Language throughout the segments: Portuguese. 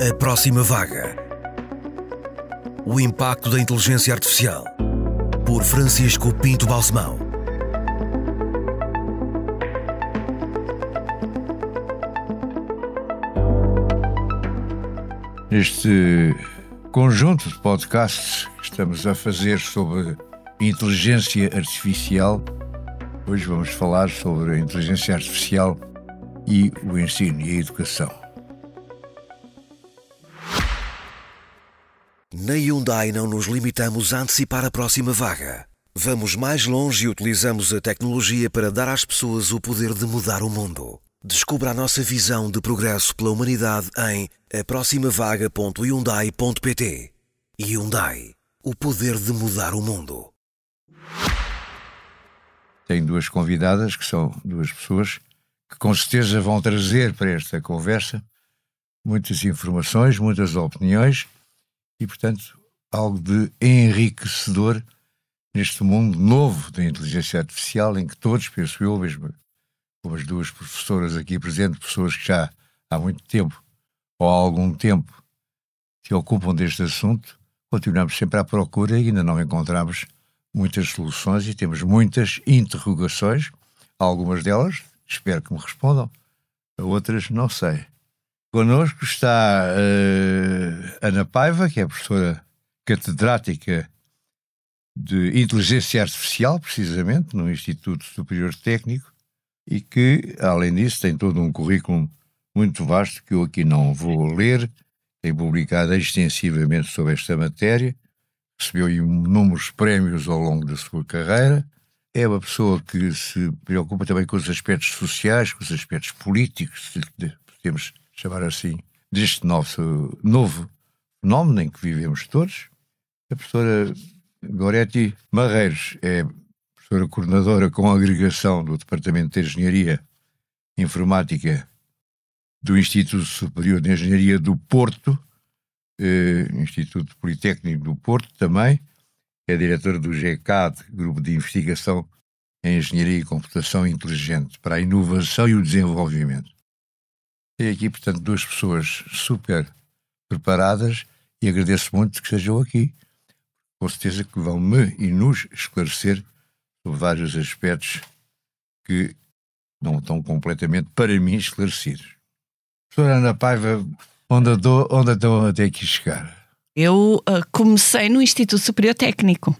A próxima vaga. O impacto da inteligência artificial. Por Francisco Pinto Balsemão. Este conjunto de podcasts que estamos a fazer sobre inteligência artificial, hoje vamos falar sobre a inteligência artificial e o ensino e a educação. Na Hyundai não nos limitamos a antecipar a próxima vaga. Vamos mais longe e utilizamos a tecnologia para dar às pessoas o poder de mudar o mundo. Descubra a nossa visão de progresso pela humanidade em aproximavaga.hyundai.pt. Hyundai. O poder de mudar o mundo. Tenho duas convidadas, que são duas pessoas que com certeza vão trazer para esta conversa muitas informações, muitas opiniões e, portanto, algo de enriquecedor neste mundo novo da inteligência artificial em que todos, penso eu, mesmo como as duas professoras aqui presentes, pessoas que já há muito tempo ou há algum tempo se ocupam deste assunto, continuamos sempre à procura e ainda não encontramos muitas soluções e temos muitas interrogações, algumas delas espero que me respondam, outras não sei. Connosco está uh, Ana Paiva, que é professora catedrática de Inteligência Artificial, precisamente, no Instituto Superior Técnico, e que, além disso, tem todo um currículo muito vasto que eu aqui não vou ler, tem publicado extensivamente sobre esta matéria, recebeu inúmeros prémios ao longo da sua carreira, é uma pessoa que se preocupa também com os aspectos sociais, com os aspectos políticos, podemos chamar assim, deste nosso novo fenómeno em que vivemos todos. A professora Goretti Marreiros é professora coordenadora com agregação do Departamento de Engenharia Informática do Instituto Superior de Engenharia do Porto, eh, Instituto Politécnico do Porto também, é diretora do GECAD, Grupo de Investigação em Engenharia e Computação Inteligente para a Inovação e o Desenvolvimento. Tenho aqui, portanto, duas pessoas super preparadas e agradeço muito que estejam aqui. Com certeza que vão me e nos esclarecer sobre vários aspectos que não estão completamente, para mim, esclarecidos. Professora Ana Paiva, onde, andou, onde andou até aqui chegar? Eu uh, comecei no Instituto Superior Técnico.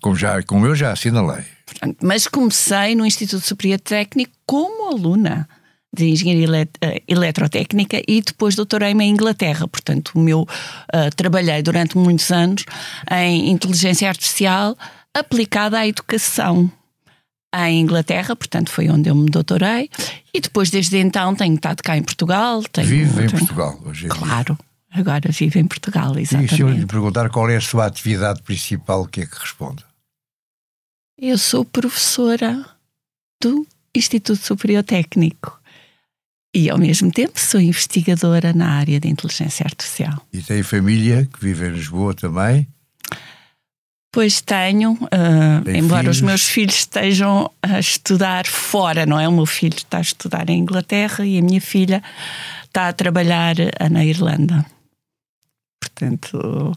Como, já, como eu já assinalei. Mas comecei no Instituto Superior Técnico como aluna de Engenharia eh, Eletrotécnica e depois doutorei-me em Inglaterra. Portanto, o meu uh, trabalhei durante muitos anos em inteligência artificial aplicada à educação em Inglaterra, portanto foi onde eu me doutorei e depois desde então tenho estado cá em Portugal. Tenho, Vive em Portugal hoje em Claro. Dia. Agora vive em Portugal, exatamente. E se eu lhe perguntar qual é a sua atividade principal, o que é que responde? Eu sou professora do Instituto Superior Técnico e, ao mesmo tempo, sou investigadora na área de inteligência artificial. E tem família que vive em Lisboa também? Pois tenho, uh, embora filhos? os meus filhos estejam a estudar fora, não é? O meu filho está a estudar em Inglaterra e a minha filha está a trabalhar na Irlanda. Portanto,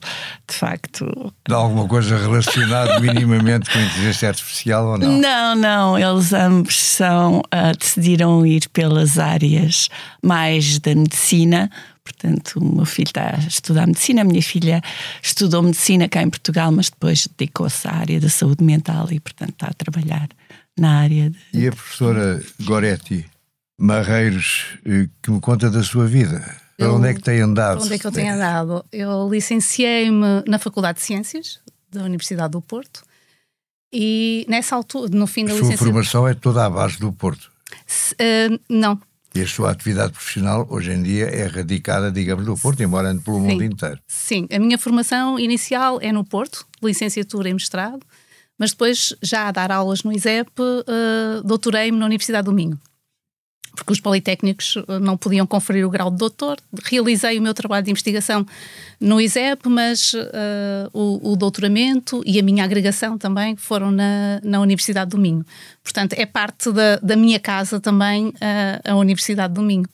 de facto. De alguma coisa relacionada minimamente com a inteligência artificial ou não? Não, não. Eles ambos são, uh, decidiram ir pelas áreas mais da medicina. Portanto, o meu filho está a estudar medicina, a minha filha estudou medicina cá em Portugal, mas depois dedicou-se à área da saúde mental e, portanto, está a trabalhar na área. De... E a professora Goretti Marreiros, eh, que me conta da sua vida? Para onde é que tem andado? onde é que eu tenho andado? Eu licenciei-me na Faculdade de Ciências da Universidade do Porto e nessa altura, no fim da licenciatura... A sua formação é toda à base do Porto? Se, uh, não. E a sua atividade profissional hoje em dia é radicada, digamos, no Porto, embora ande pelo Sim. mundo inteiro? Sim, a minha formação inicial é no Porto, licenciatura e mestrado, mas depois, já a dar aulas no ISEP, uh, doutorei-me na Universidade do Minho porque os politécnicos eh, não podiam conferir o grau de doutor. Realizei o meu trabalho de investigação no ISEP, mas uh, o, o, doutoramento e a minha agregação também foram na, na Universidade do Minho. Portanto, é parte da, da minha casa também uh, a Universidade do Minho.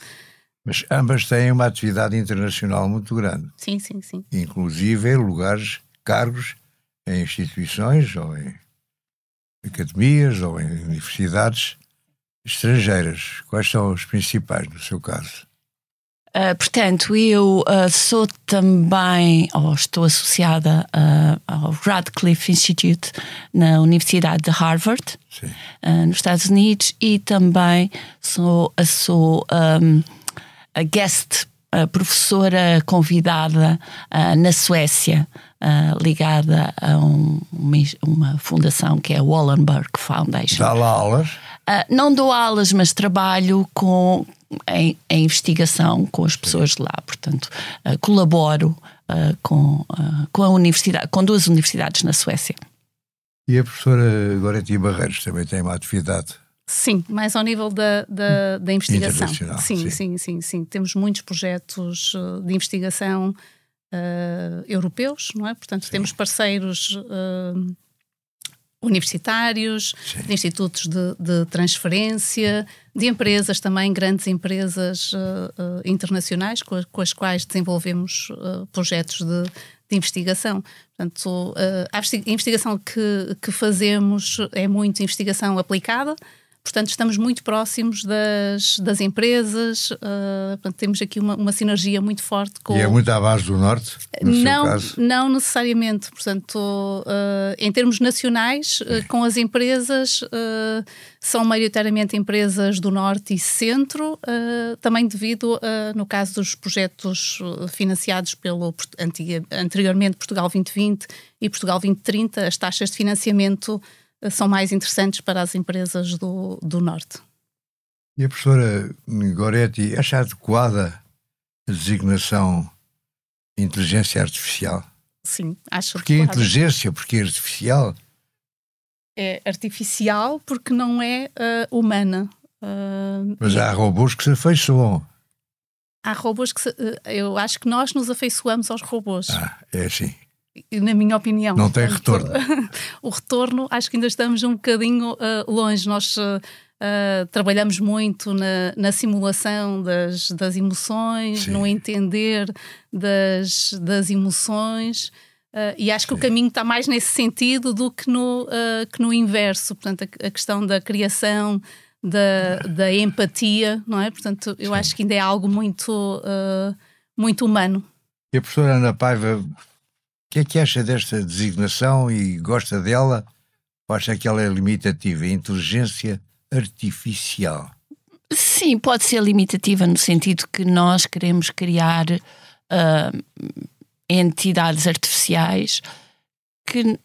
Mas ambas têm uma atividade internacional muito grande. Sim, sim, sim. Inclusive em lugares, cargos em instituições ou em academias ou em universidades estrangeiras. Quais são os principais no seu caso? Uh, portanto, eu uh, sou também, ou estou associada uh, ao Radcliffe Institute na Universidade de Harvard, nos Estados Unidos, e também sou, sou um, a guest a professora convidada na Suécia, ligada a um, uma, fundação que é a Wallenberg Foundation. Dá lá aulas? Não dou aulas, mas trabalho com em, em, investigação com as pessoas de lá. Portanto, uh, colaboro uh, com, uh, com a universidade, com duas universidades na Suécia. E a professora Goretti Barreiros também tem uma atividade Sim, mais ao nível da, da, da investigação. Sim, sim, sim, sim, sim, Temos muitos projetos de investigação uh, europeus, não é? Portanto, sim. temos parceiros uh, universitários, sim. de institutos de, de transferência, de empresas também, grandes empresas uh, uh, internacionais com, com, as quais desenvolvemos uh, projetos de, de, investigação. Portanto, a investigação que, que fazemos é muito investigação aplicada, Portanto, estamos muito próximos das, das empresas, uh, portanto, temos aqui uma, uma, sinergia muito forte com. E é muito à base do Norte? não, não necessariamente. Portanto, uh, em termos nacionais, uh, com as empresas, são maioritariamente empresas do Norte e Centro, também devido, no caso dos projetos financiados pelo anteriormente Portugal 2020 e Portugal 2030, as taxas de financiamento são mais interessantes para as empresas do, do Norte. E a professora Goretti acha adequada a designação inteligência artificial? Sim, acho Porque adequada. inteligência, porque é artificial? É artificial porque não é uh, humana. Uh, Mas há robôs que se afeiçoam. Há robôs que se, uh, eu acho que nós nos afeiçoamos aos robôs. Ah, é assim na minha opinião. Não tem retorno. o retorno, acho que ainda estamos um bocadinho uh, longe. Nós uh, uh, trabalhamos muito na, na simulação das, das emoções, Sim. no entender das, das emoções. e acho que Sim. o caminho está mais nesse sentido do que no, que no inverso. Portanto, a, a questão da criação, da, da empatia, não é? Portanto, eu Sim. acho que ainda é algo muito, muito humano. E a professora Ana Paiva que é que acha desta designação e gosta dela? Ou acha que ela é limitativa? Inteligência artificial. Sim, pode ser limitativa no sentido que nós queremos criar uh, entidades artificiais que,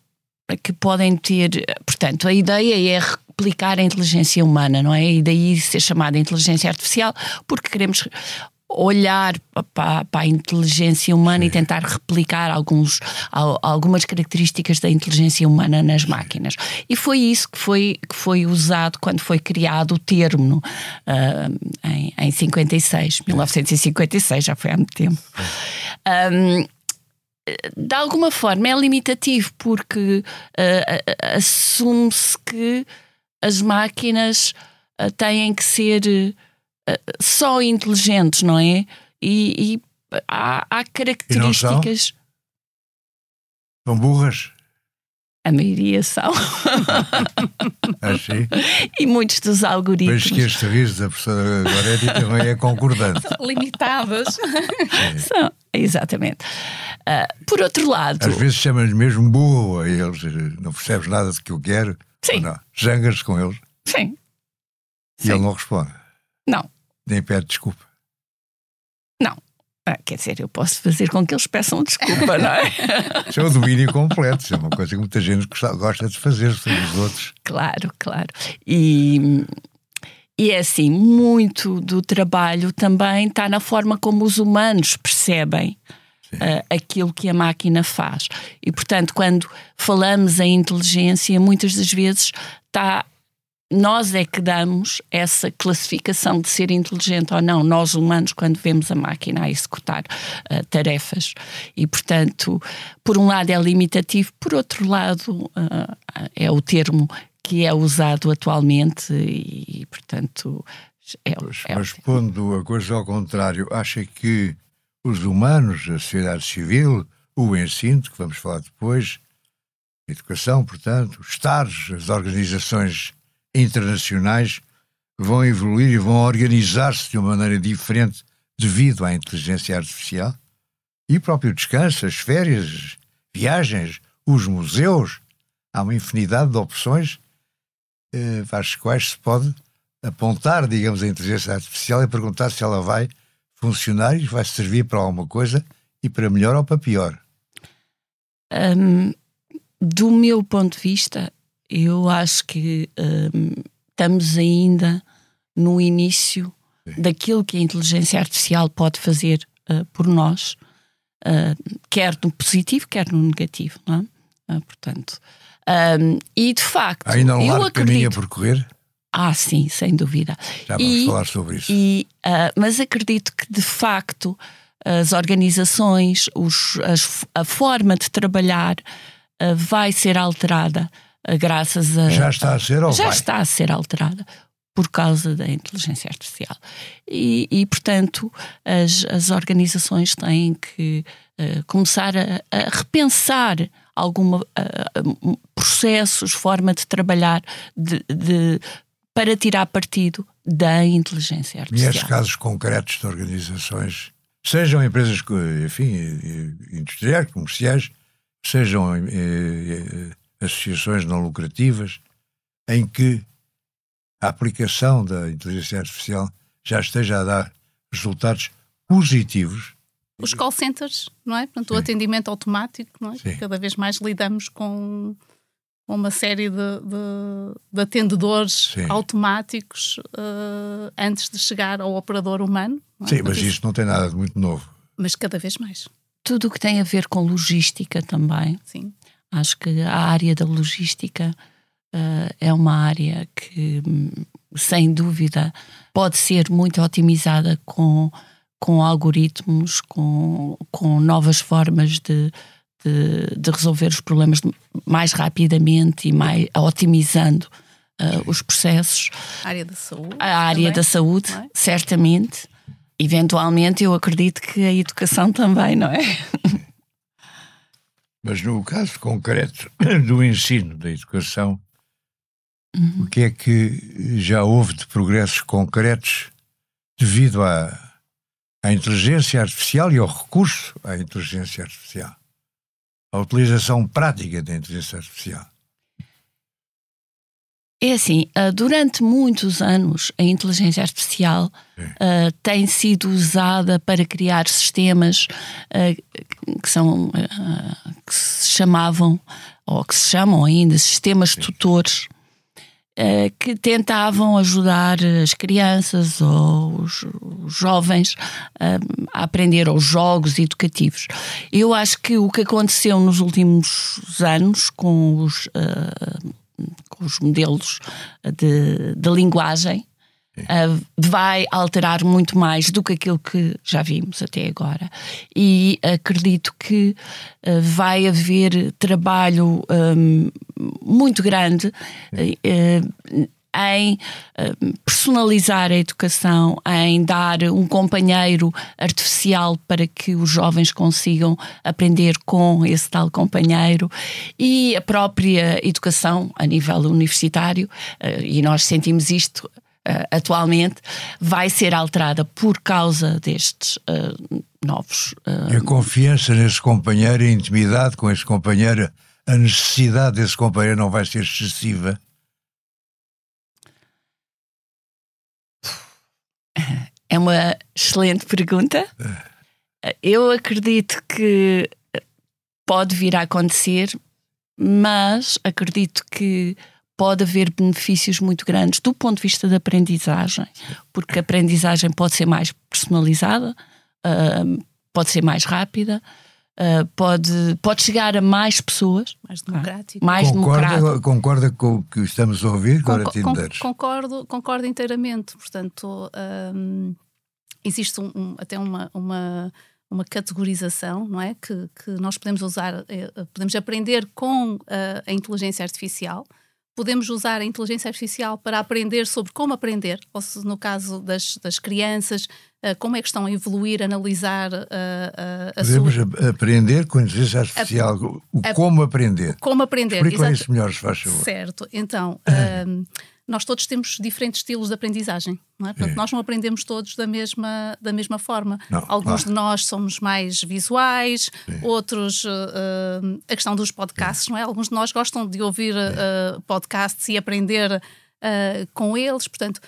que podem ter. Portanto, a ideia é replicar a inteligência humana, não é? E daí ser chamada inteligência artificial, porque queremos olhar para, para, a inteligência humana Sim. e tentar replicar alguns, algumas características da inteligência humana nas máquinas. E foi isso que foi, que foi usado quando foi criado o termo uh, em, em 56, 1956, já foi há muito tempo. Um, de alguma forma é limitativo porque uh, assume-se que as máquinas uh, têm que ser só inteligentes, não é? E, e há, há, características. São? são burras? A maioria são. Achei. E muitos dos algoritmos. Vejo que este riso da professora Goretti também é concordante. São limitadas. São, exatamente. Uh, por outro lado. Às vezes chamam-lhes mesmo burro a eles, não percebes nada do que eu quero. Sim. Jangas com eles. Sim. E Sim. ele não responde. Não. Nem pede desculpa. Não. Ah, quer dizer, eu posso fazer com que eles peçam desculpa, não é? Isso é o domínio completo, isso é uma coisa que muita gente gosta de fazer sobre os outros. Claro, claro. E, e é assim, muito do trabalho também está na forma como os humanos percebem uh, aquilo que a máquina faz. E, portanto, quando falamos em inteligência, muitas das vezes está nós é que damos essa classificação de ser inteligente ou não, nós humanos, quando vemos a máquina a executar uh, tarefas. E, portanto, por um lado é limitativo, por outro lado uh, é o termo que é usado atualmente e, portanto, É, Pois, é mas pondo a coisa ao contrário, acha que os humanos, a sociedade civil, o ensino, que vamos falar depois, a educação, portanto, os Estados, as organizações internacionais vão evoluir e vão organizar-se de uma maneira diferente devido à inteligência artificial? E o próprio descanso, as férias, viagens, os museus, há uma infinidade de opções eh, para as quais se pode apontar, digamos, a inteligência artificial e perguntar se ela vai funcionar e vai servir para alguma coisa e para melhor ou para pior. Hum, do meu ponto de vista, eu acho que hum, estamos ainda no início daquilo que a inteligência artificial pode fazer uh, por nós, uh, quer no positivo, quer no negativo. Não é? Uh, portanto, hum, e de facto, Há ainda um eu largo caminho a acredito. percorrer, Ah, sim, sem dúvida. já vamos E- falar sobre isso. E, ah, mas acredito que, de facto, as organizações, os- as- a forma de trabalhar ah, vai ser alterada graças a. já está a ser ou já vai? está a ser alterada por causa da inteligência artificial. E, e, portanto, as, as organizações têm que ah, começar a, a repensar alguma ah, ah, processos, forma de trabalhar de- de- para tirar partido da inteligência E artificial. estes casos concretos de organizações, sejam empresas, enfim, eh, industriais, comerciais, sejam eh, eh, associações não lucrativas, em que a aplicação da inteligência artificial já esteja a dar resultados positivos Os call centers, não é? Portanto, o atendimento automático, não é? Sim. Cada vez mais lidamos com uma série de, de- de atendedores Sim. automáticos eh, antes de chegar ao operador humano. não é? Sim, mas isso não tem nada de muito novo. mas cada vez mais, Tudo o que tem a ver com logística também. sim. Acho que a área da logística eh, é uma área que, sem dúvida, pode ser muito otimizada com, com algoritmos, com, com novas formas de, de, de resolver os problemas mais rapidamente e mais otimizando eh, os processos. A área da saúde. A área também. da saúde, é? certamente. Eventualmente, eu acredito que a educação também, não é? Mas no caso concreto do ensino, da educação, o que é que já houve de progressos concretos devido à, à inteligência artificial e ao recurso à inteligência artificial? A utilização prática da inteligência artificial. É assim, ah, durante muitos anos a inteligência artificial ah, tem sido usada para criar sistemas ah, que são ah, que se chamavam ou que se chamam ainda sistemas tutores ah, que tentavam ajudar as crianças ou os, jovens a aprender aos jogos educativos. Eu acho que o que aconteceu nos últimos anos com os ah, com os modelos de, de linguagem uh, vai alterar muito mais do que aquilo que já vimos até agora. E acredito que uh, vai haver trabalho um, muito grande uh, em uh, personalizar a educação, em dar um companheiro artificial para que os jovens consigam aprender com esse tal companheiro e a própria educação a nível universitário, uh, e nós sentimos isto uh, atualmente, vai ser alterada por causa destes uh, novos. E a confiança nesse companheiro, a intimidade com esse companheiro, a necessidade desse companheiro não vai ser excessiva. É uma excelente pergunta. Eu acredito que pode vir a acontecer, mas acredito que pode haver benefícios muito grandes do ponto de vista da aprendizagem, porque a aprendizagem pode ser mais personalizada, uh, pode ser mais rápida, uh, pode, pode chegar a mais pessoas, Mais democrático. mais. Concorda, concorda com o que estamos a ouvir, Medeiros? concordo, concordo inteiramente. Portanto, hum, existe um- um- até uma, uma, uma categorização, não é? Que, que nós podemos usar, eh, podemos aprender com eh, a inteligência artificial. Podemos usar a inteligência artificial para aprender sobre como aprender, ou se no caso das, das crianças, uh, como é que estão a evoluir, analisar uh, uh, a Podemos sua... aprender com a inteligência artificial, a, o a, como aprender. Como aprender, Explica isso melhor, se faz favor. Certo, então... nós todos temos diferentes estilos de aprendizagem, não é? Portanto, é. nós não aprendemos todos da mesma, da mesma forma. Não, Alguns de nós somos mais visuais, Sim. outros, uh, a questão dos podcasts, Sim. não é? Alguns de nós gostam de ouvir uh, podcasts e aprender uh, com eles, portanto,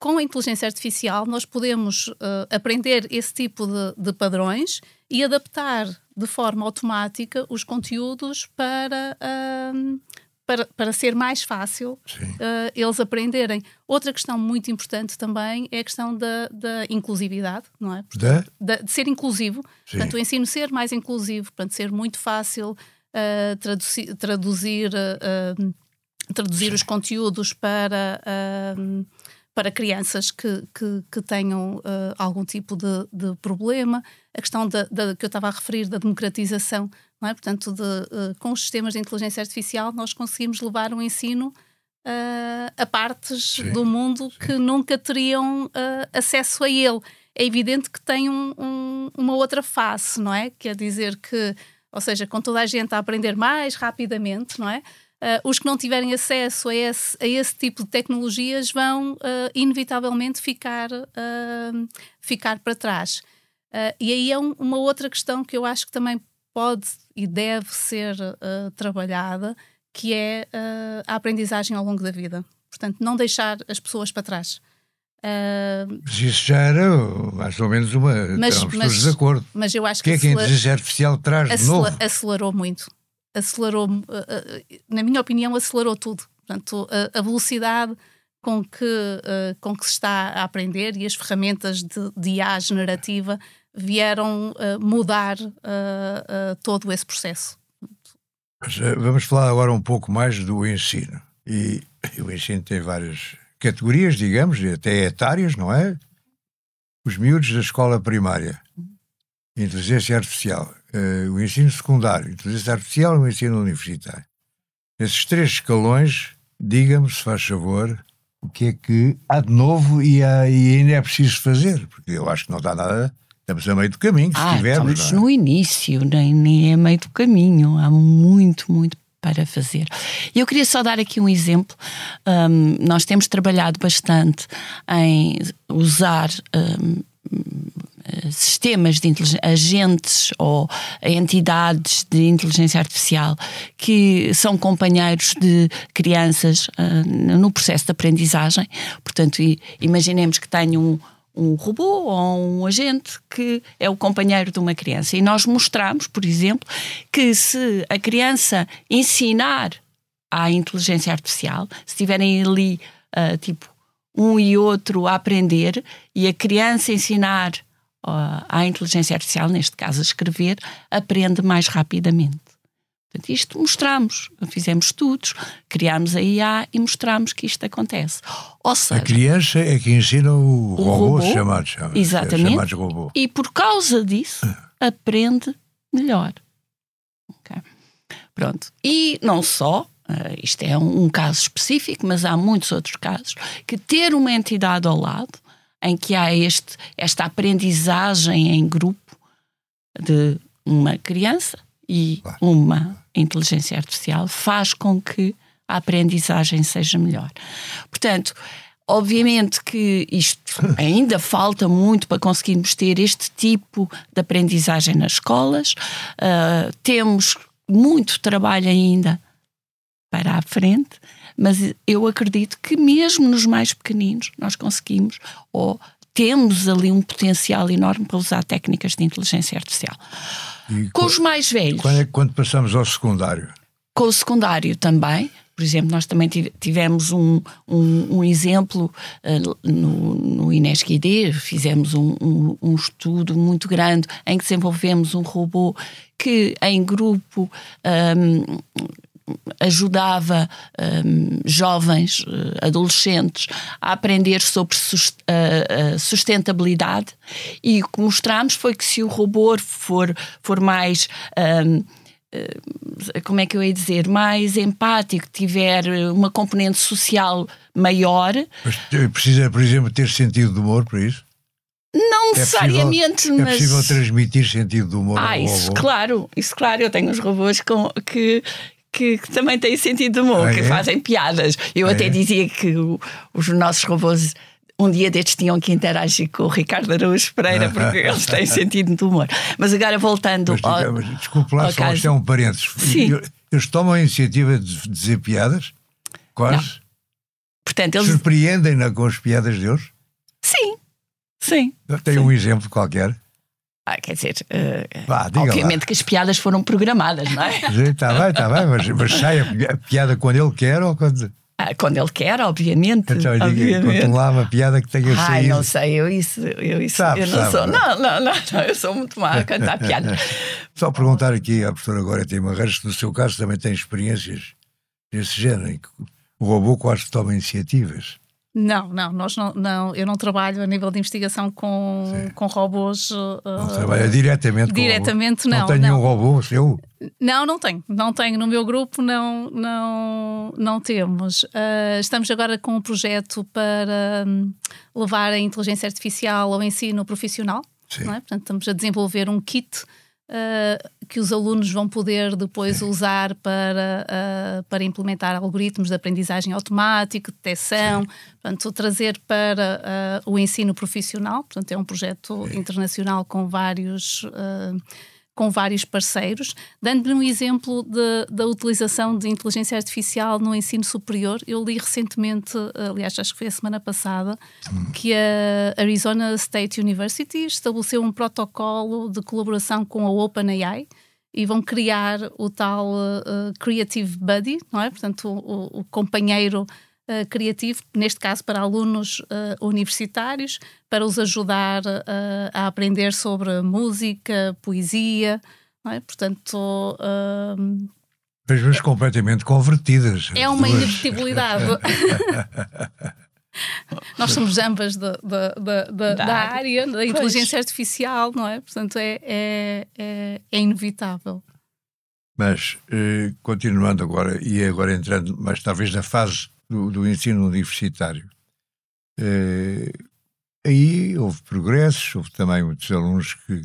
com a inteligência artificial nós podemos aprender esse tipo de, de padrões e adaptar de forma automática os conteúdos para para, para ser mais fácil uh, eles aprenderem. Outra questão muito importante também é a questão da, da inclusividade, não é? Portanto, de? de ser inclusivo. Sim. Portanto, o ensino ser mais inclusivo, portanto, ser muito fácil uh, traduzir, traduzir, uh, traduzir os conteúdos para para crianças que, que, que tenham uh, algum tipo de, de, problema. A questão da, da, que eu estava a referir da democratização, não é? portanto, de, uh, com os sistemas de inteligência artificial, nós conseguimos levar o ensino uh, a partes sim, do mundo sim. que nunca teriam acesso a ele. É evidente que tem um, um, uma outra face, não é? Quer dizer que, ou seja, com toda a gente a aprender mais rapidamente, não é? Uh, os que não tiverem acesso a esse, a esse tipo de tecnologias vão uh, inevitavelmente ficar, uh, ficar para trás. e aí é um, uma outra questão que eu acho que também pode e deve ser trabalhada, que é a aprendizagem ao longo da vida. Portanto, não deixar as pessoas para trás. mas isso já era mais ou menos uma. Mas, mas, todos de acordo. Mas eu acho que. Que é que a inteligência artificial traz de novo? Acelerou muito acelerou, eh, eh, na minha opinião, acelerou tudo. Portanto, a, velocidade com que, eh, com que se está a aprender e as ferramentas de, de IA generativa vieram mudar todo esse processo. Mas, vamos falar agora um pouco mais do ensino. E, e o ensino tem várias categorias, digamos, até etárias, não é? Os miúdos da escola primária, inteligência artificial uh, o ensino secundário, inteligência artificial e o ensino universitário. Esses três escalões, diga-me, se faz favor, o que é que há de novo e, há, e, ainda é preciso fazer, porque eu acho que não está nada. Estamos a meio do caminho, se ah, tivermos. Estamos é? no início, nem, nem é meio do caminho. Há muito, muito para fazer. Eu queria só dar aqui um exemplo. Um, nós temos trabalhado bastante em usar um, sistemas de agentes ou entidades de inteligência artificial que são companheiros de crianças uh, no processo de aprendizagem. Portanto, imaginemos que tenho um, um robô ou um agente que é o companheiro de uma criança. E nós mostramos, por exemplo, que se a criança ensinar à inteligência artificial, se tiverem ali, uh, tipo, um e outro a aprender e a criança ensinar à inteligência artificial, neste caso a escrever, aprende mais rapidamente. Portanto, isto mostramos, fizemos estudos, criámos a IA e mostramos que isto acontece. Ou seja, a criança é que ensina o, o robô, robô chamado, chamado, exatamente, chamado robô. E por causa disso aprende melhor. Okay. Pronto. E não só, uh, isto é um, um caso específico, mas há muitos outros casos, que ter uma entidade ao lado em que há este, esta aprendizagem em grupo de uma criança e uma inteligência artificial faz com que a aprendizagem seja melhor. Portanto, obviamente que isto ainda falta muito para conseguirmos ter este tipo de aprendizagem nas escolas. Uh, temos muito trabalho ainda para a frente, mas eu acredito que mesmo nos mais pequeninos nós conseguimos ou temos ali um potencial enorme para usar técnicas de inteligência artificial. E com os mais velhos. Quando, é, quando passamos ao secundário? Com o secundário também. Por exemplo, nós também tivemos um, um, um exemplo uh, no, no INESC-ID, fizemos um, um, um, estudo muito grande em que desenvolvemos um robô que em grupo um, ajudava um, jovens, uh, adolescentes, a aprender sobre sustentabilidade e o que mostramos foi que se o robô for, for mais um, como é que eu ia dizer, mais empático, tiver uma componente social maior. Mas precisa, por exemplo, ter sentido de humor para isso? Não necessariamente, é possível, mas. É possível transmitir sentido de humor Ah, isso, claro, isso, claro. Eu tenho uns robôs com, que, que, que, também têm sentido de humor, ah, que é? fazem piadas. Eu ah, até é? dizia que o, os nossos robôs um dia destes tinham que interagir com o Ricardo Araújo Pereira porque eles têm sentido de humor. Mas agora voltando mas, ao. Mas, desculpe lá, só isto é um parênteses. Sim. Eles tomam a iniciativa de dizer piadas? Quase? Portanto, eles... Surpreendem-na com as piadas deles? Sim. Sim. Tem sim. um exemplo qualquer? Ah, quer dizer, uh, Vá, obviamente lá. que as piadas foram programadas, não é? Está bem, está bem, mas, mas sai a piada quando ele quer ou quando. Ah, quando ele quer, obviamente. Então, obviamente. conta lá uma piada que tenha Ai, saído. não sei, eu isso, eu isso sabe, eu não sabe. sou. Não, não, não, não, eu sou muito má a cantar piada. Só perguntar aqui à professora agora tem uma se no seu caso também tem experiências desse género, em que o robô quase toma iniciativas. Não, não, nós não, não, eu não trabalho a nível de investigação com, com robôs. Uh, não trabalha diretamente, diretamente com não. Não tem nenhum robô seu? Não, não tenho, não tenho. No meu grupo não, não, não temos. Uh, estamos agora com um projeto para um, levar a inteligência artificial ao ensino profissional. Sim. É? Portanto, estamos a desenvolver um kit uh, que os alunos vão poder depois usar para, uh, para implementar algoritmos de aprendizagem automática, detecção, portanto, trazer para uh, o ensino profissional. Portanto, é um projeto internacional com vários com vários parceiros. Dando-lhe um exemplo de, da utilização de inteligência artificial no ensino superior, eu li recentemente, aliás, acho que foi a semana passada, que a Arizona State University estabeleceu um protocolo de colaboração com a OpenAI e vão criar o tal uh, Creative Buddy, não é? Portanto, o, o companheiro uh, criativo, neste caso para alunos uh, universitários, para os ajudar uh, a aprender sobre música, poesia, não é? Portanto. Pessoas completamente convertidas. É uma inevitabilidade. Nós somos ambas da, da, da, da, da área, da inteligência pois. artificial, não é? Portanto, é, é, é, é inevitável. Mas, eh, continuando agora, e agora entrando, mas talvez na fase do, do ensino universitário. Eh, aí houve progressos, houve também muitos alunos que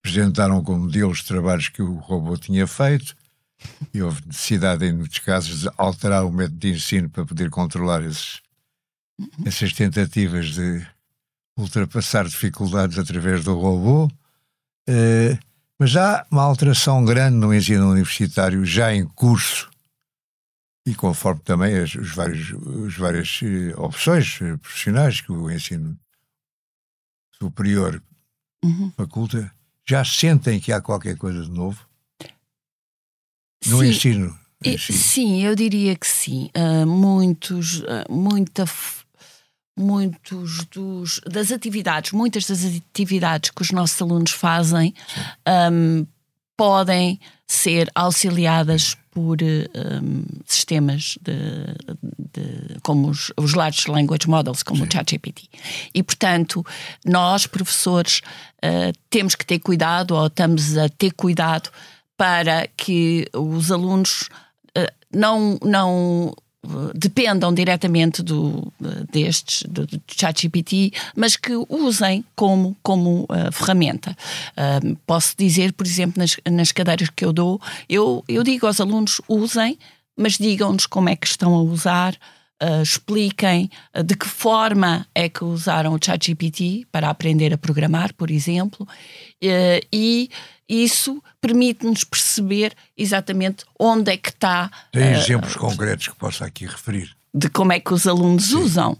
apresentaram como modelos trabalhos que o robô tinha feito, e houve necessidade, em muitos casos, de alterar o método de ensino para poder controlar esses, essas tentativas de ultrapassar dificuldades através do robô. Eh, mas há uma alteração grande no ensino universitário, já em curso, e conforme também as, os vários, as várias eh, opções eh, profissionais que o ensino superior uhum. faculta, já sentem que há qualquer coisa de novo no sim. ensino. Sim, eu diria que sim. Uh, muitos, uh, muita, muitos dos, das atividades, muitas das atividades que os nossos alunos fazem um, podem ser auxiliadas por um, sistemas de, de, como os, os Large Language Models, como Sim. o ChatGPT. E, portanto, nós, professores, uh, temos que ter cuidado, ou estamos a ter cuidado, para que os alunos uh, não, não dependam diretamente do, destes, do, do ChatGPT, mas que usem como, como uh, ferramenta. Uh, posso dizer, por exemplo, nas, nas cadeiras que eu dou, eu, eu digo aos alunos: usem, mas digam-nos como é que estão a usar. Uh, expliquem de que forma é que usaram o ChatGPT para aprender a programar, por exemplo, e isso permite-nos perceber exatamente onde é que está. Tem uh, exemplos concretos que possa aqui referir? De como é que os alunos Sim. usam.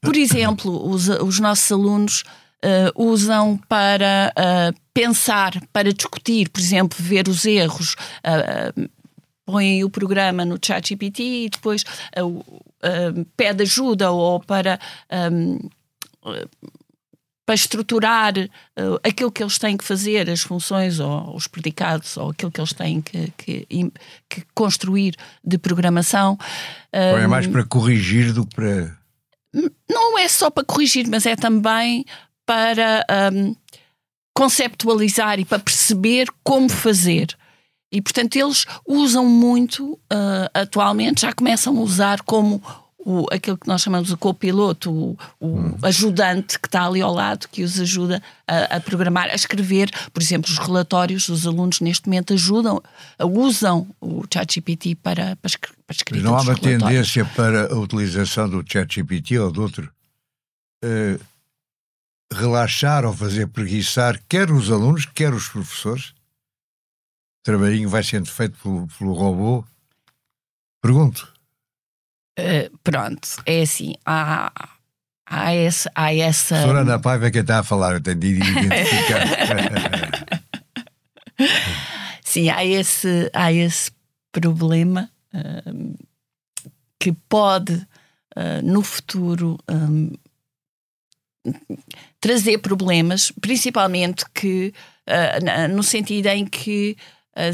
Por exemplo, os, os nossos alunos uh, usam para uh, pensar, para discutir, por exemplo, ver os erros. põem o programa no ChatGPT e depois pede ajuda ou para um, para estruturar uh, aquilo que eles têm que fazer, as funções ou os predicados ou aquilo que eles têm que, que, que construir de programação. Então é mais para corrigir do que para. Não é só para corrigir, mas é também para um, conceptualizar e para perceber como fazer. E, portanto, eles usam muito, uh, atualmente, já começam a usar como o, aquilo que nós chamamos de copiloto, o, o hum. ajudante que está ali ao lado, que os ajuda a, a, programar, a escrever. Por exemplo, os relatórios, os alunos neste momento ajudam, usam o ChatGPT para, para, para escrever. Não há uma tendência para a utilização do ChatGPT ou de outro uh, relaxar ou fazer preguiçar quer os alunos, quer os professores? O trabalhinho vai sendo feito pelo, pelo robô? Pergunto. Uh, pronto, é assim, há, há, esse, há essa. Professora Ana Paiva é quem está a falar, eu tenho de identificar. Sim, há esse, há esse problema uh, que pode, uh, no futuro, um, trazer problemas, principalmente que, no sentido em que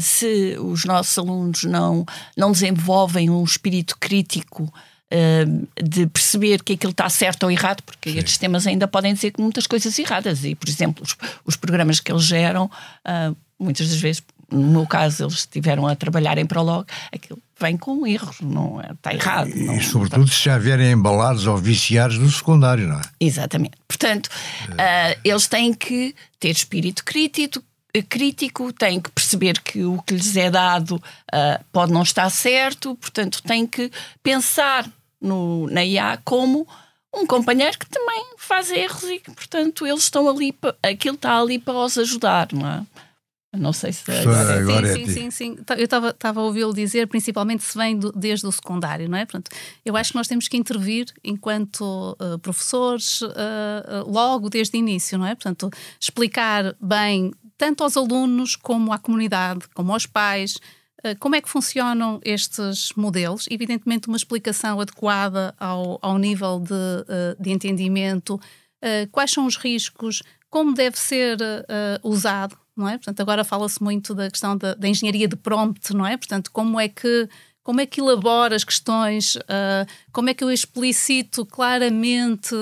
se os nossos alunos não, não desenvolvem um espírito crítico uh, de perceber que aquilo está certo ou errado, porque Sim. estes temas ainda podem dizer que muitas coisas erradas. E, por exemplo, os, os programas que eles geram, uh, muitas das vezes, no meu caso, eles estiveram a trabalhar em Prolog, aquilo vem com erros, não é, está errado. E, não, sobretudo se já vierem embalados ou viciados do secundário, não é? Exatamente. Portanto, uh, eles têm que ter espírito crítico, crítico, têm que perceber que o que lhes é dado uh, pode não estar certo, portanto, têm que pensar no, na IA como um companheiro que também faz erros e que, portanto, eles estão ali, aquilo está ali para os ajudar, não é? Não sei se agora, agora sim, é sim, sim, sim, Eu estava a ouvi-lo dizer, principalmente se vem do, desde o secundário, não é? Portanto, eu acho que nós temos que intervir enquanto uh, professores uh, uh, logo desde o início, não é? Portanto, explicar bem tanto aos alunos como à comunidade, como aos pais, eh, como é que funcionam estes modelos? Evidentemente, uma explicação adequada ao, ao nível de, eh, de entendimento, eh, quais são os riscos, como deve ser usado, não é? Portanto, agora fala-se muito da questão da, da, engenharia de prompt, não é? Portanto, como é que como é que elabora as questões, como é que eu explicito claramente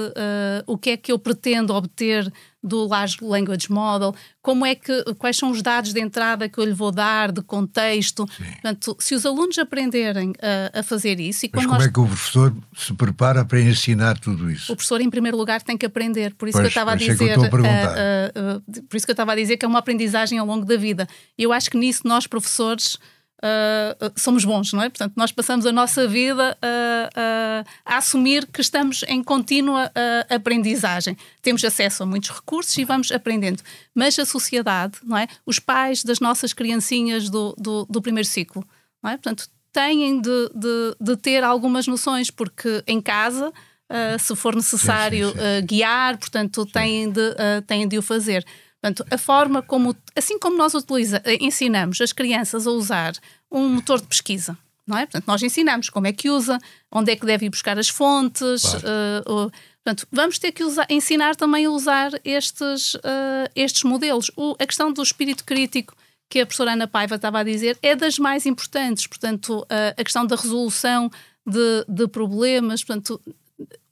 o que é que eu pretendo obter do Large Language Model, como é que, quais são os dados de entrada que eu lhe vou dar, de contexto. Sim. Portanto, se os alunos aprenderem a, a fazer isso... E Mas como nós... é que o professor se prepara para ensinar tudo isso? O professor, em primeiro lugar, tem que aprender. Por isso pois, que eu estava a dizer... É a uh, uh, por isso que eu estava a dizer que é uma aprendizagem ao longo da vida. Eu acho que nisso nós, professores uh, somos bons, não é? Portanto, nós passamos a nossa vida uh, a assumir que estamos em contínua aprendizagem. Temos acesso a muitos recursos e vamos aprendendo. Mas a sociedade, não é? Os pais das nossas criancinhas do, do, do primeiro ciclo, não é? Portanto, têm de, de, de ter algumas noções, porque em casa. Uh, se for necessário sim, sim, sim. Uh, guiar, portanto, têm de, uh, têm de o fazer. Portanto, a forma como, assim como nós utiliza, eh, ensinamos as crianças a usar um motor de pesquisa, não é? Portanto, nós ensinamos como é que usa, onde é que deve ir buscar as fontes. Claro. Uh, uh, portanto, vamos ter que usar, ensinar também a usar estes, uh, estes modelos. O, a questão do espírito crítico que a professora Ana Paiva estava a dizer é das mais importantes. Portanto, a questão da resolução de, de, problemas. Portanto,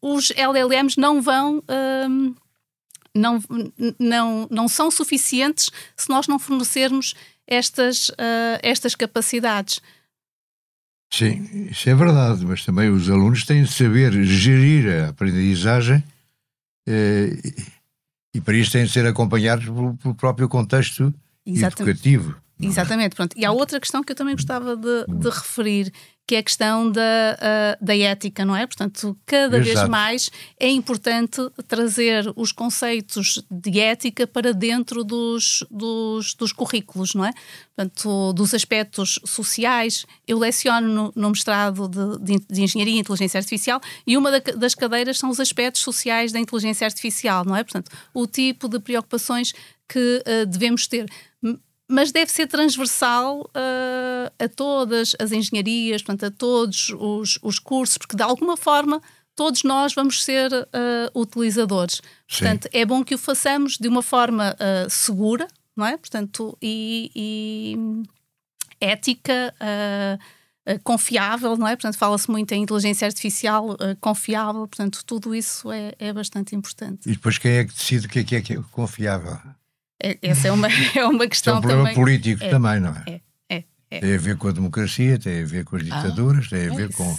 os LLMs não vão não, não, não são suficientes se nós não fornecermos estas, uh, estas capacidades. Sim, isso é verdade, mas também os alunos têm de saber gerir a aprendizagem eh, e para isso têm de ser acompanhados pelo, pelo próprio contexto Exatamente. educativo. Exatamente, pronto. E há outra questão que eu também gostava de, de referir, que é a questão da, uh, da ética, não é? Portanto, cada Exato. vez mais é importante trazer os conceitos de ética para dentro dos, dos, dos currículos, não é? Portanto, dos aspectos sociais. Eu leciono no, no mestrado de, de, Engenharia e Inteligência Artificial e uma da, das cadeiras são os aspectos sociais da inteligência artificial, não é? Portanto, o tipo de preocupações que uh, devemos ter mas deve ser transversal uh, a todas as engenharias, portanto, a todos os, os, cursos, porque de alguma forma todos nós vamos ser uh, utilizadores. Sim. Portanto, é bom que o façamos de uma forma uh, segura, não é? Portanto, e, e ética. confiável, não é? Portanto, fala-se muito em inteligência artificial confiável, portanto, tudo isso é, é bastante importante. E depois quem é que decide o que é que é, que é confiável? É, essa é uma, é uma questão é um problema também. político é, também, não é? É, é, É. Tem a ver com a democracia, tem a ver com as ditaduras, tem a ver com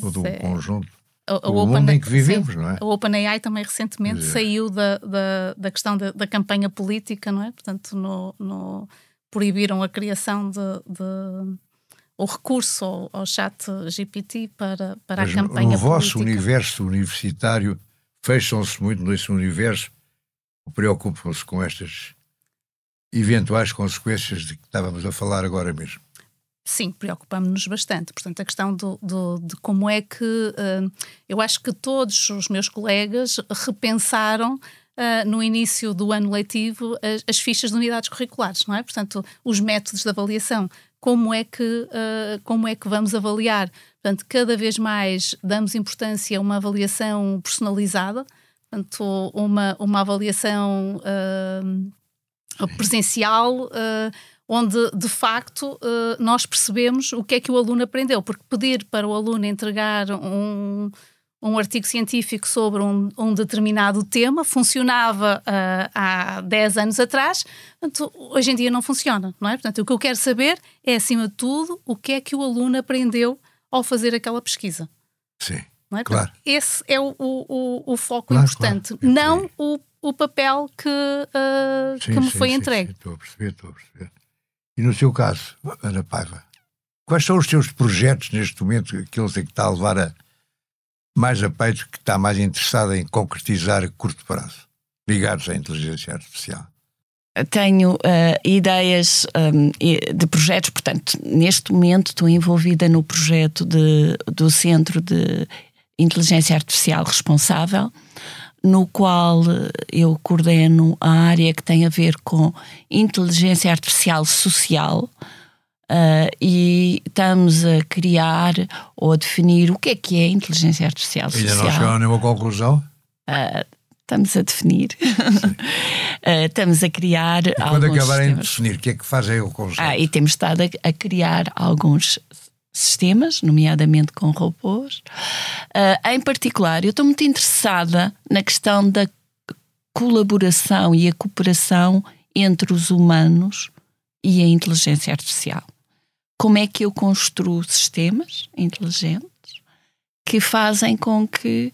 todo é- conjunto. A, a O mundo em que vivemos, sim, não é? A OpenAI também recentemente saiu da, da, da questão da, da campanha política, não é? Portanto, no, no- proibiram a criação de, de- o recurso ao, ao chat GPT para, para Mas a campanha no vosso política. universo universitário, fecham-se muito nesse universo, preocupam-se com estas eventuais consequências de que estávamos a falar agora mesmo. Sim, preocupamos-nos bastante. Portanto, a questão do, do- de como é que. eh, eu acho que todos os meus colegas repensaram. eh, no início do ano letivo, as, as fichas de unidades curriculares, não é? Portanto, os métodos de avaliação, como é que, eh, como é que vamos avaliar? Portanto, cada vez mais damos importância a uma avaliação personalizada, portanto, uma, uma avaliação eh, presencial, eh, onde de facto eh, nós percebemos o que é que o aluno aprendeu, porque pedir para o aluno entregar um, um artigo científico sobre um, um determinado tema funcionava ah, há 10 anos atrás, portanto, hoje em dia não funciona, não é? Portanto, o que eu quero saber é, acima de tudo, o que é que o aluno aprendeu ao fazer aquela pesquisa. Sim. Não é? Claro. Esse é o, o, o foco Claro, importante, claro. É não o, o papel que, ah, Sim, que me sim, foi sim, entregue. sim, Estou a perceber, estou a perceber. E no seu caso, Ana Paiva, quais são os seus projetos neste momento, aqueles em que está a levar a, mais a peito, que está mais interessado em concretizar a curto prazo, ligados à inteligência artificial? Tenho eh, ideias hum, e- de projetos, portanto, neste momento estou envolvida no projeto de- do Centro de Inteligência Artificial Responsável, no qual eh, eu coordeno a área que tem a ver com inteligência artificial social. eh, e estamos a criar ou a definir o que é que é inteligência artificial Ainda social. não chegaram a nenhuma conclusão? Estamos a definir. Eh, estamos a criar E quando acabarem de sistemas. definir, o que é que fazem o conceito? Ah, e temos estado a, a criar alguns sistemas, nomeadamente com robôs. Ah, em particular, eu estou muito interessada na questão da colaboração e a cooperação entre os humanos e a inteligência artificial. Como é que eu construo sistemas inteligentes que fazem com que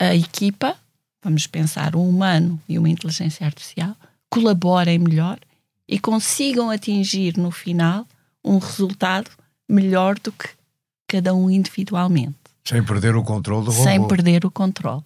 a equipa, vamos pensar um humano e uma inteligência artificial, colaborem melhor e consigam atingir no final um resultado melhor do que cada um individualmente, Sem perder o controle do robô. sem perder o controle.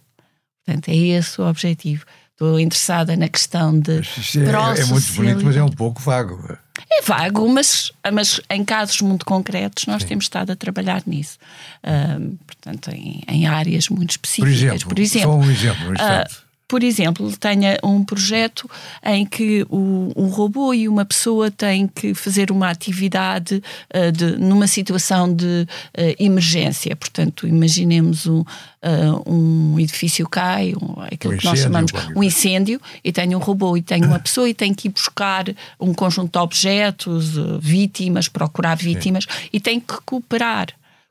Portanto, é esse o objetivo. Estou interessada na questão de é, é muito bonito, mas é um pouco vago. é vago, mas, mas em casos muito concretos nós temos estado a trabalhar nisso. Ahm, portanto, em, em áreas muito Por específicas. exemplo, Por exemplo, só um exemplo, um instante. Por exemplo, tenha um projeto em que o, um robô e uma pessoa têm que fazer uma atividade ah, de, numa situação de ah, emergência. Portanto, imaginemos um, ah, um edifício cai, um, aquilo Um que nós chamamos um incêndio, e tem um robô e tem uma pessoa e tem que ir buscar um conjunto de objetos, vítimas, procurar vítimas, e tem que cooperar.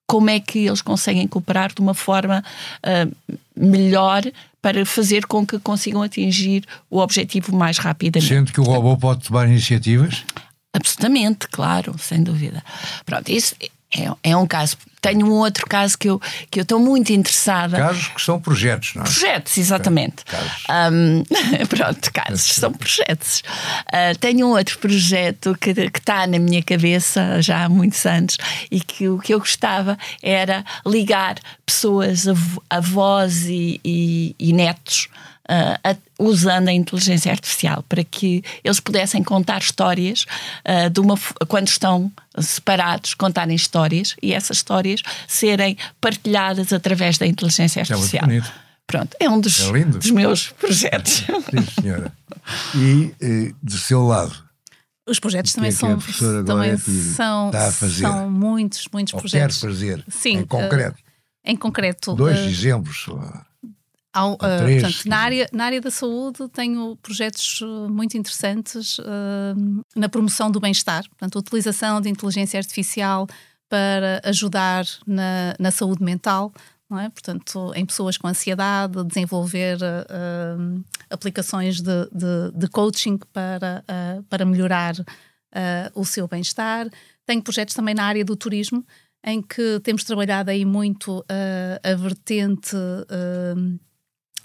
Como é que eles conseguem cooperar de uma forma ah, melhor para fazer com que consigam atingir o objetivo mais rapidamente. Sendo que o robô pode tomar iniciativas, Absolutamente, claro, sem dúvida. Pronto, isso é, é um caso. Tenho um outro caso que eu, que eu estou muito interessada. casos que são projetos, não é? Projetos, exatamente. Casos. Ahm, pronto, casos, são projetos. Ah, tenho um outro projeto que que está na minha cabeça já há muitos anos e que o que eu gostava era ligar pessoas, av- avós e, e- e netos. A- usando a inteligência artificial para que eles pudessem contar histórias ah, de uma, quando estão separados, contarem histórias e essas histórias serem partilhadas através da inteligência é muito artificial. bonito. Pronto, é um dos, É lindo. dos meus projetos. Sim, senhora. E, eh, do seu lado, Os projetos é também a são, também Gorete são, está a fazer? são muitos, muitos ou quer projetos. fazer, Sim, em concreto, Em concreto, dois eh, exemplos. Há uh, três, portanto, na, área, na área da saúde tenho projetos uh, muito interessantes uh, na promoção do bem-estar, portanto, a utilização de inteligência artificial para ajudar na, na saúde mental, é? portanto, em pessoas com ansiedade, desenvolver uh, aplicações de, de, de coaching para, uh, para melhorar o seu bem-estar. Tenho projetos também na área do turismo, em que temos trabalhado aí muito a vertente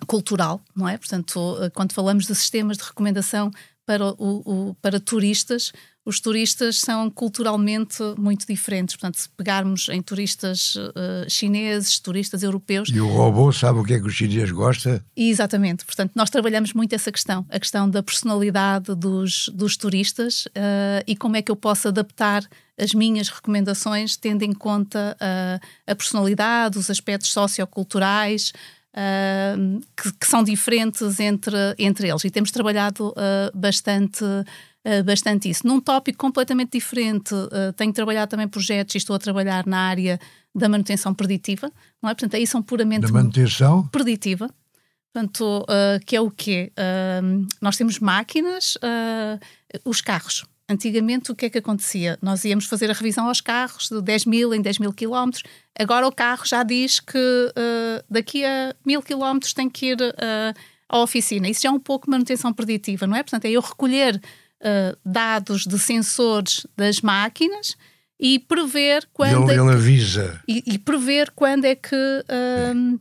cultural, não é? Portanto, quando falamos de sistemas de recomendação para, o, o, para turistas, os turistas são culturalmente muito diferentes. Portanto, se pegarmos em turistas uh, chineses, turistas europeus. E o robô sabe o que é que o chinês gosta? Exatamente. Portanto, nós trabalhamos muito essa questão, a questão da personalidade dos, dos turistas uh, e como é que eu posso adaptar as minhas recomendações tendo em conta uh, a personalidade, os aspectos socioculturais. Uh, que, que, são diferentes entre, entre eles e temos trabalhado uh, bastante uh, bastante isso. Num tópico completamente diferente, uh, tenho trabalhado também projetos e estou a trabalhar na área da manutenção preditiva, não é? Portanto, aí são puramente. Da manutenção? Preditiva. Portanto, que é o quê? nós temos máquinas, os carros. Antigamente, o que é que acontecia? Nós íamos fazer a revisão aos carros de 10 mil em 10 mil quilómetros. Agora o carro já diz que uh, daqui a mil quilómetros tem que ir uh, à oficina. Isso já é um pouco manutenção preditiva, não é? Portanto, é eu recolher uh, dados de sensores das máquinas e prever quando ele, é ele que, avisa e, e, prever quando é que uh,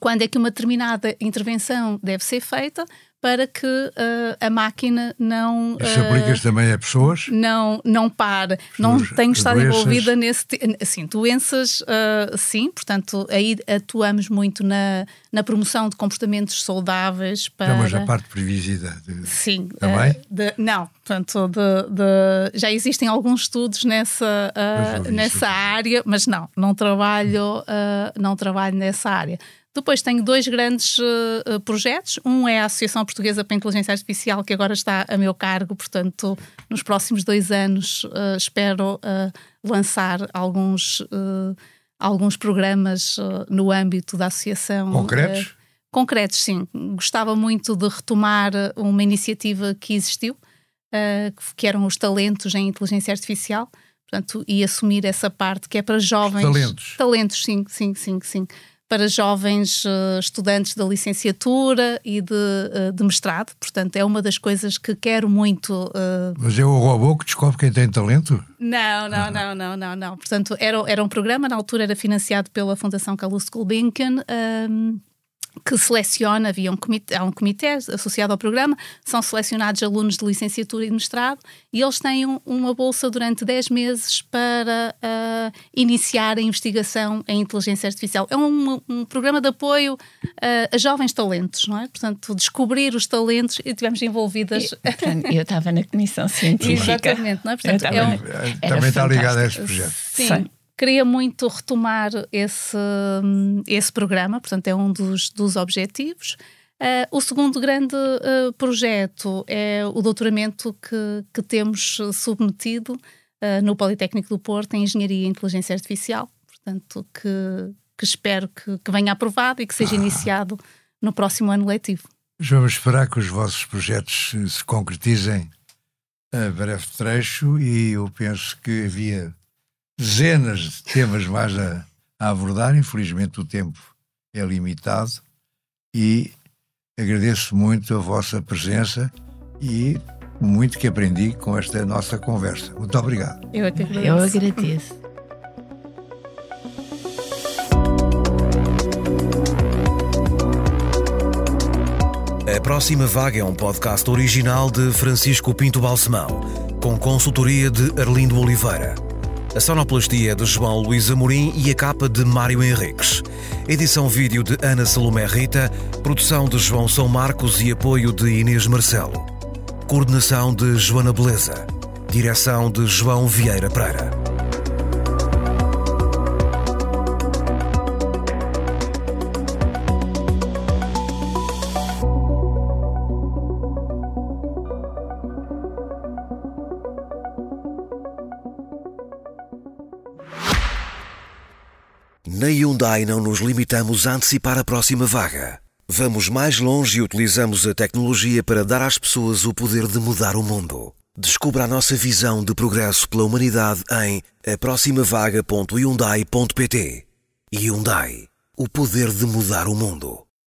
quando é que uma determinada intervenção deve ser feita para que uh, a máquina não. Isso uh, aplica-se também a pessoas? Não, não pare, não tenho estado doenças. envolvida nesse. Assim, doenças, uh, sim, portanto, aí atuamos muito na, na promoção de comportamentos saudáveis para. Não, mas a parte de previsividade. Sim. Também? De, não, portanto, de, de, já existem alguns estudos nessa, nessa área, mas não, não trabalho, não trabalho nessa área. Depois tenho dois grandes uh, projetos. Um é a Associação Portuguesa para a Inteligência Artificial, que agora está a meu cargo, portanto, nos próximos dois anos uh, espero uh, lançar alguns, alguns programas no âmbito da associação. Concretos? concretos, sim. Gostava muito de retomar uma iniciativa que existiu, que eram os talentos em inteligência artificial. Portanto, e assumir essa parte que é para jovens. Talentos. Talentos, sim, sim, sim, sim para jovens uh, estudantes da licenciatura e de, uh, de, mestrado. Portanto, é uma das coisas que quero muito. Uh... Mas é o robô que descobre quem tem talento? Não, não, não, não, não, não. Portanto, era, era um programa, na altura era financiado pela Fundação Calouste Gulbenkian. Um, que seleciona, havia um comitê, há um comitê associado ao programa, são selecionados alunos de licenciatura e mestrado e eles têm um, uma bolsa durante 10 meses para uh, iniciar a investigação em inteligência artificial. É um, um programa de apoio uh, a jovens talentos, não é? Portanto, descobrir os talentos e tivemos envolvidas. Eu estava na comissão científica. Exatamente, não é? Portanto, é um, também está ligado a este projeto. Sim queria muito retomar esse, esse programa, portanto, é um dos, dos objetivos. Uh, o segundo grande uh, projeto é o doutoramento que, que temos submetido uh, no Politécnico do Porto em Engenharia e Inteligência Artificial, portanto, que, que espero que, que, venha aprovado e que seja iniciado no próximo ano letivo. Vamos esperar que os vossos projetos se concretizem a breve trecho e eu penso que havia dezenas de temas mais a, a abordar. Infelizmente, o tempo é limitado e agradeço muito a vossa presença e muito que aprendi com esta nossa conversa. Muito obrigado. Eu, agradeço. Eu agradeço. A Próxima Vaga é um podcast original de Francisco Pinto Balsemão, com consultoria de Arlindo Oliveira. A sonoplastia é de João Luís Amorim e a capa de Mário Henriques. Edição vídeo de Ana Salomé Rita, produção de João São Marcos e apoio de Inês Marcelo. Coordenação de Joana Beleza. Direção de João Vieira Pereira. Hyundai não nos limitamos a antecipar a próxima vaga. Vamos mais longe e utilizamos a tecnologia para dar às pessoas o poder de mudar o mundo. Descubra a nossa visão de progresso pela humanidade em aproximavaga.hyundai.pt. Hyundai. O poder de mudar o mundo.